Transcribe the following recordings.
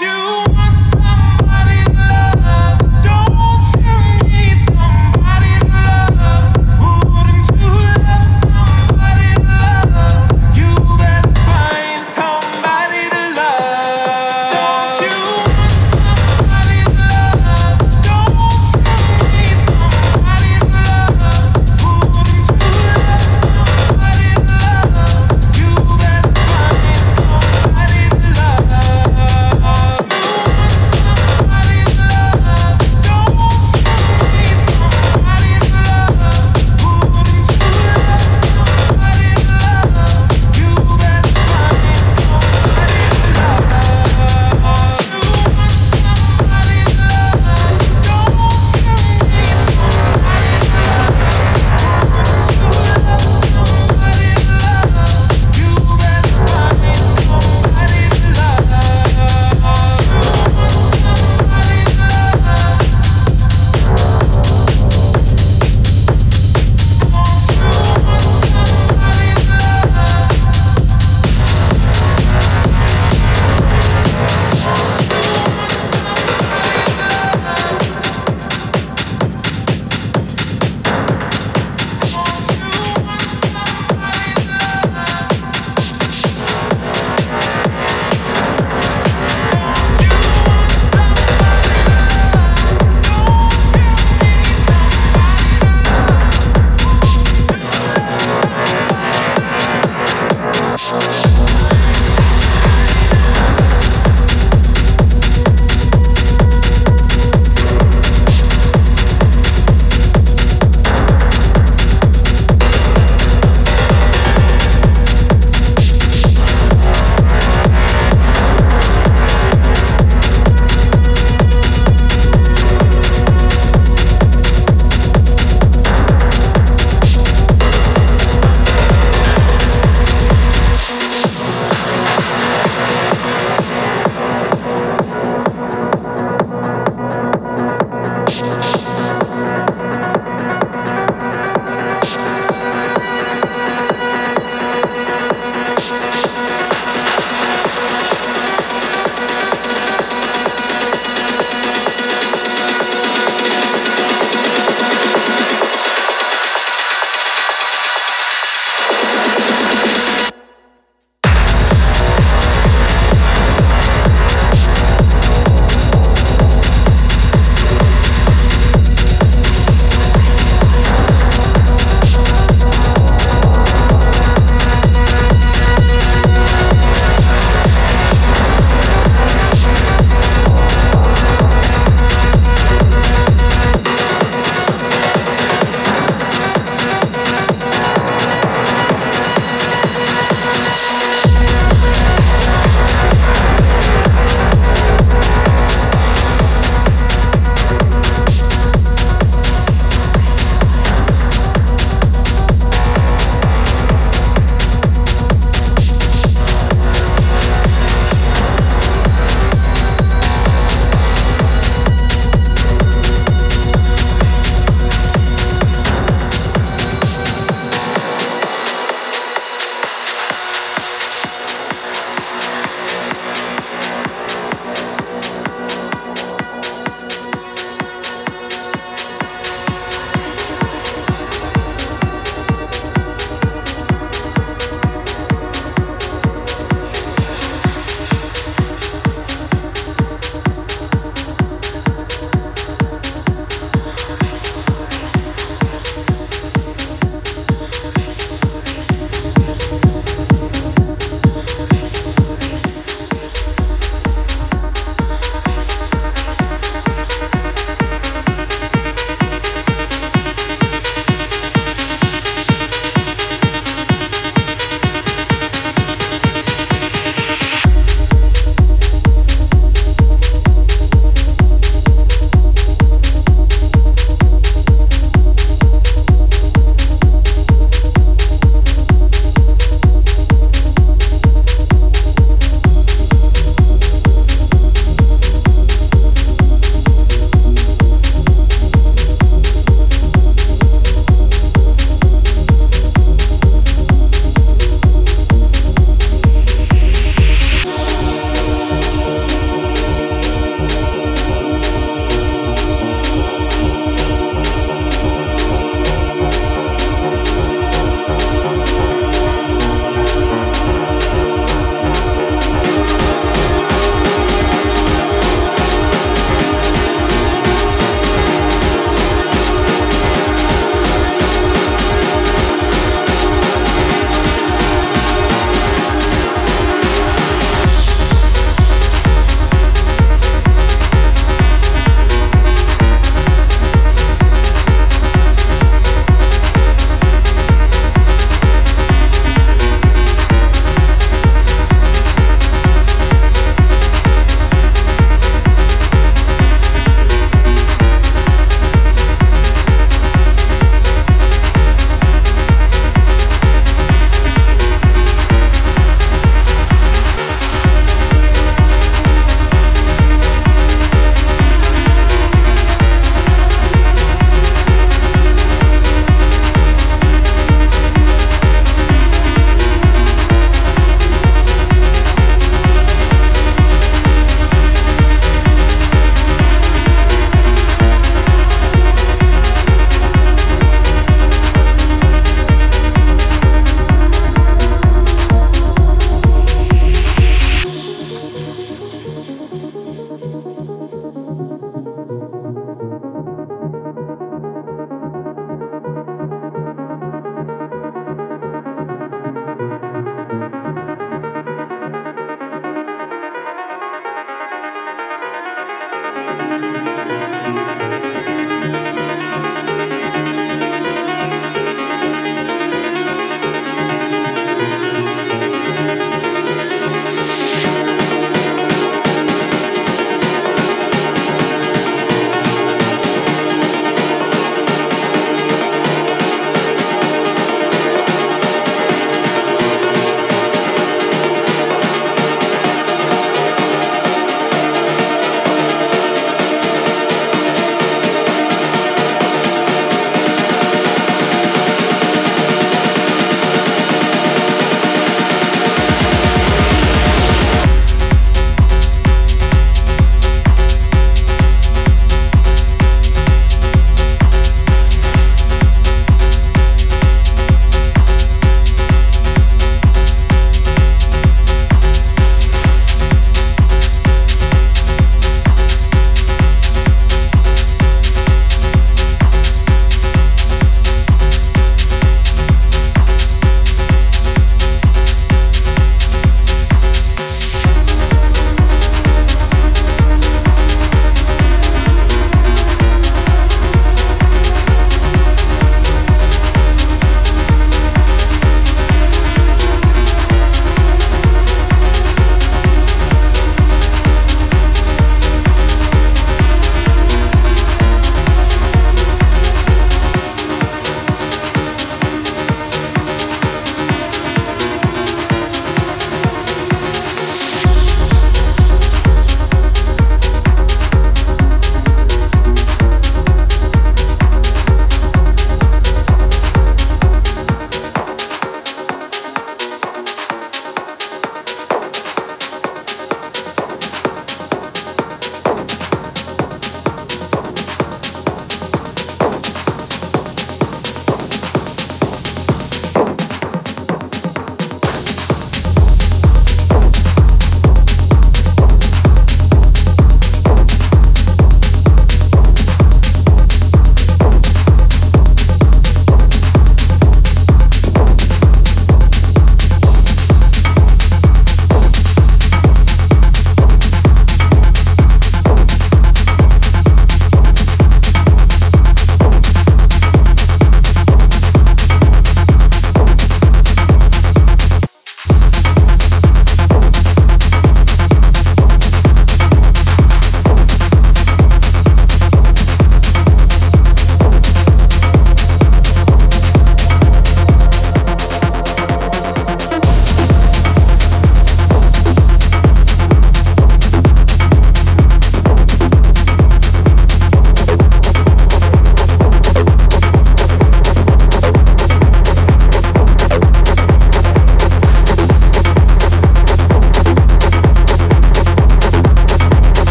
you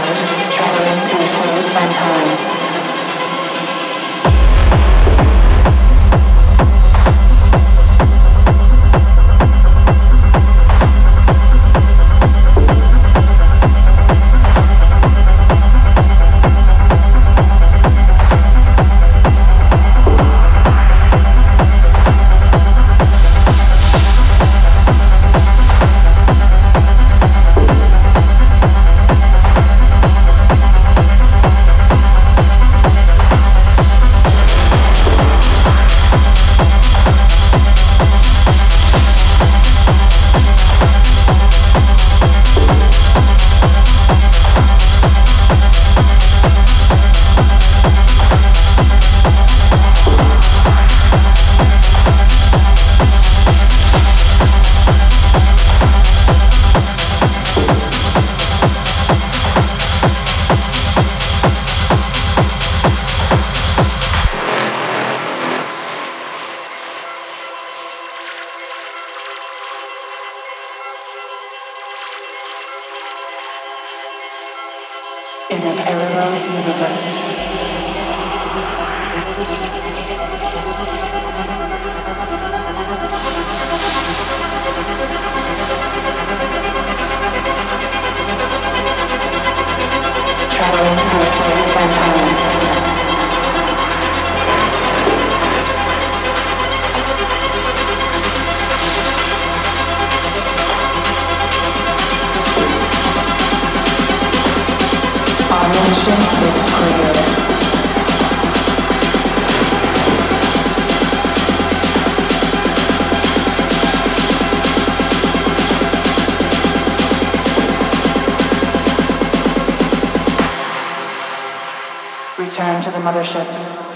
traveling, just traveling, this one is fun time. Mothership.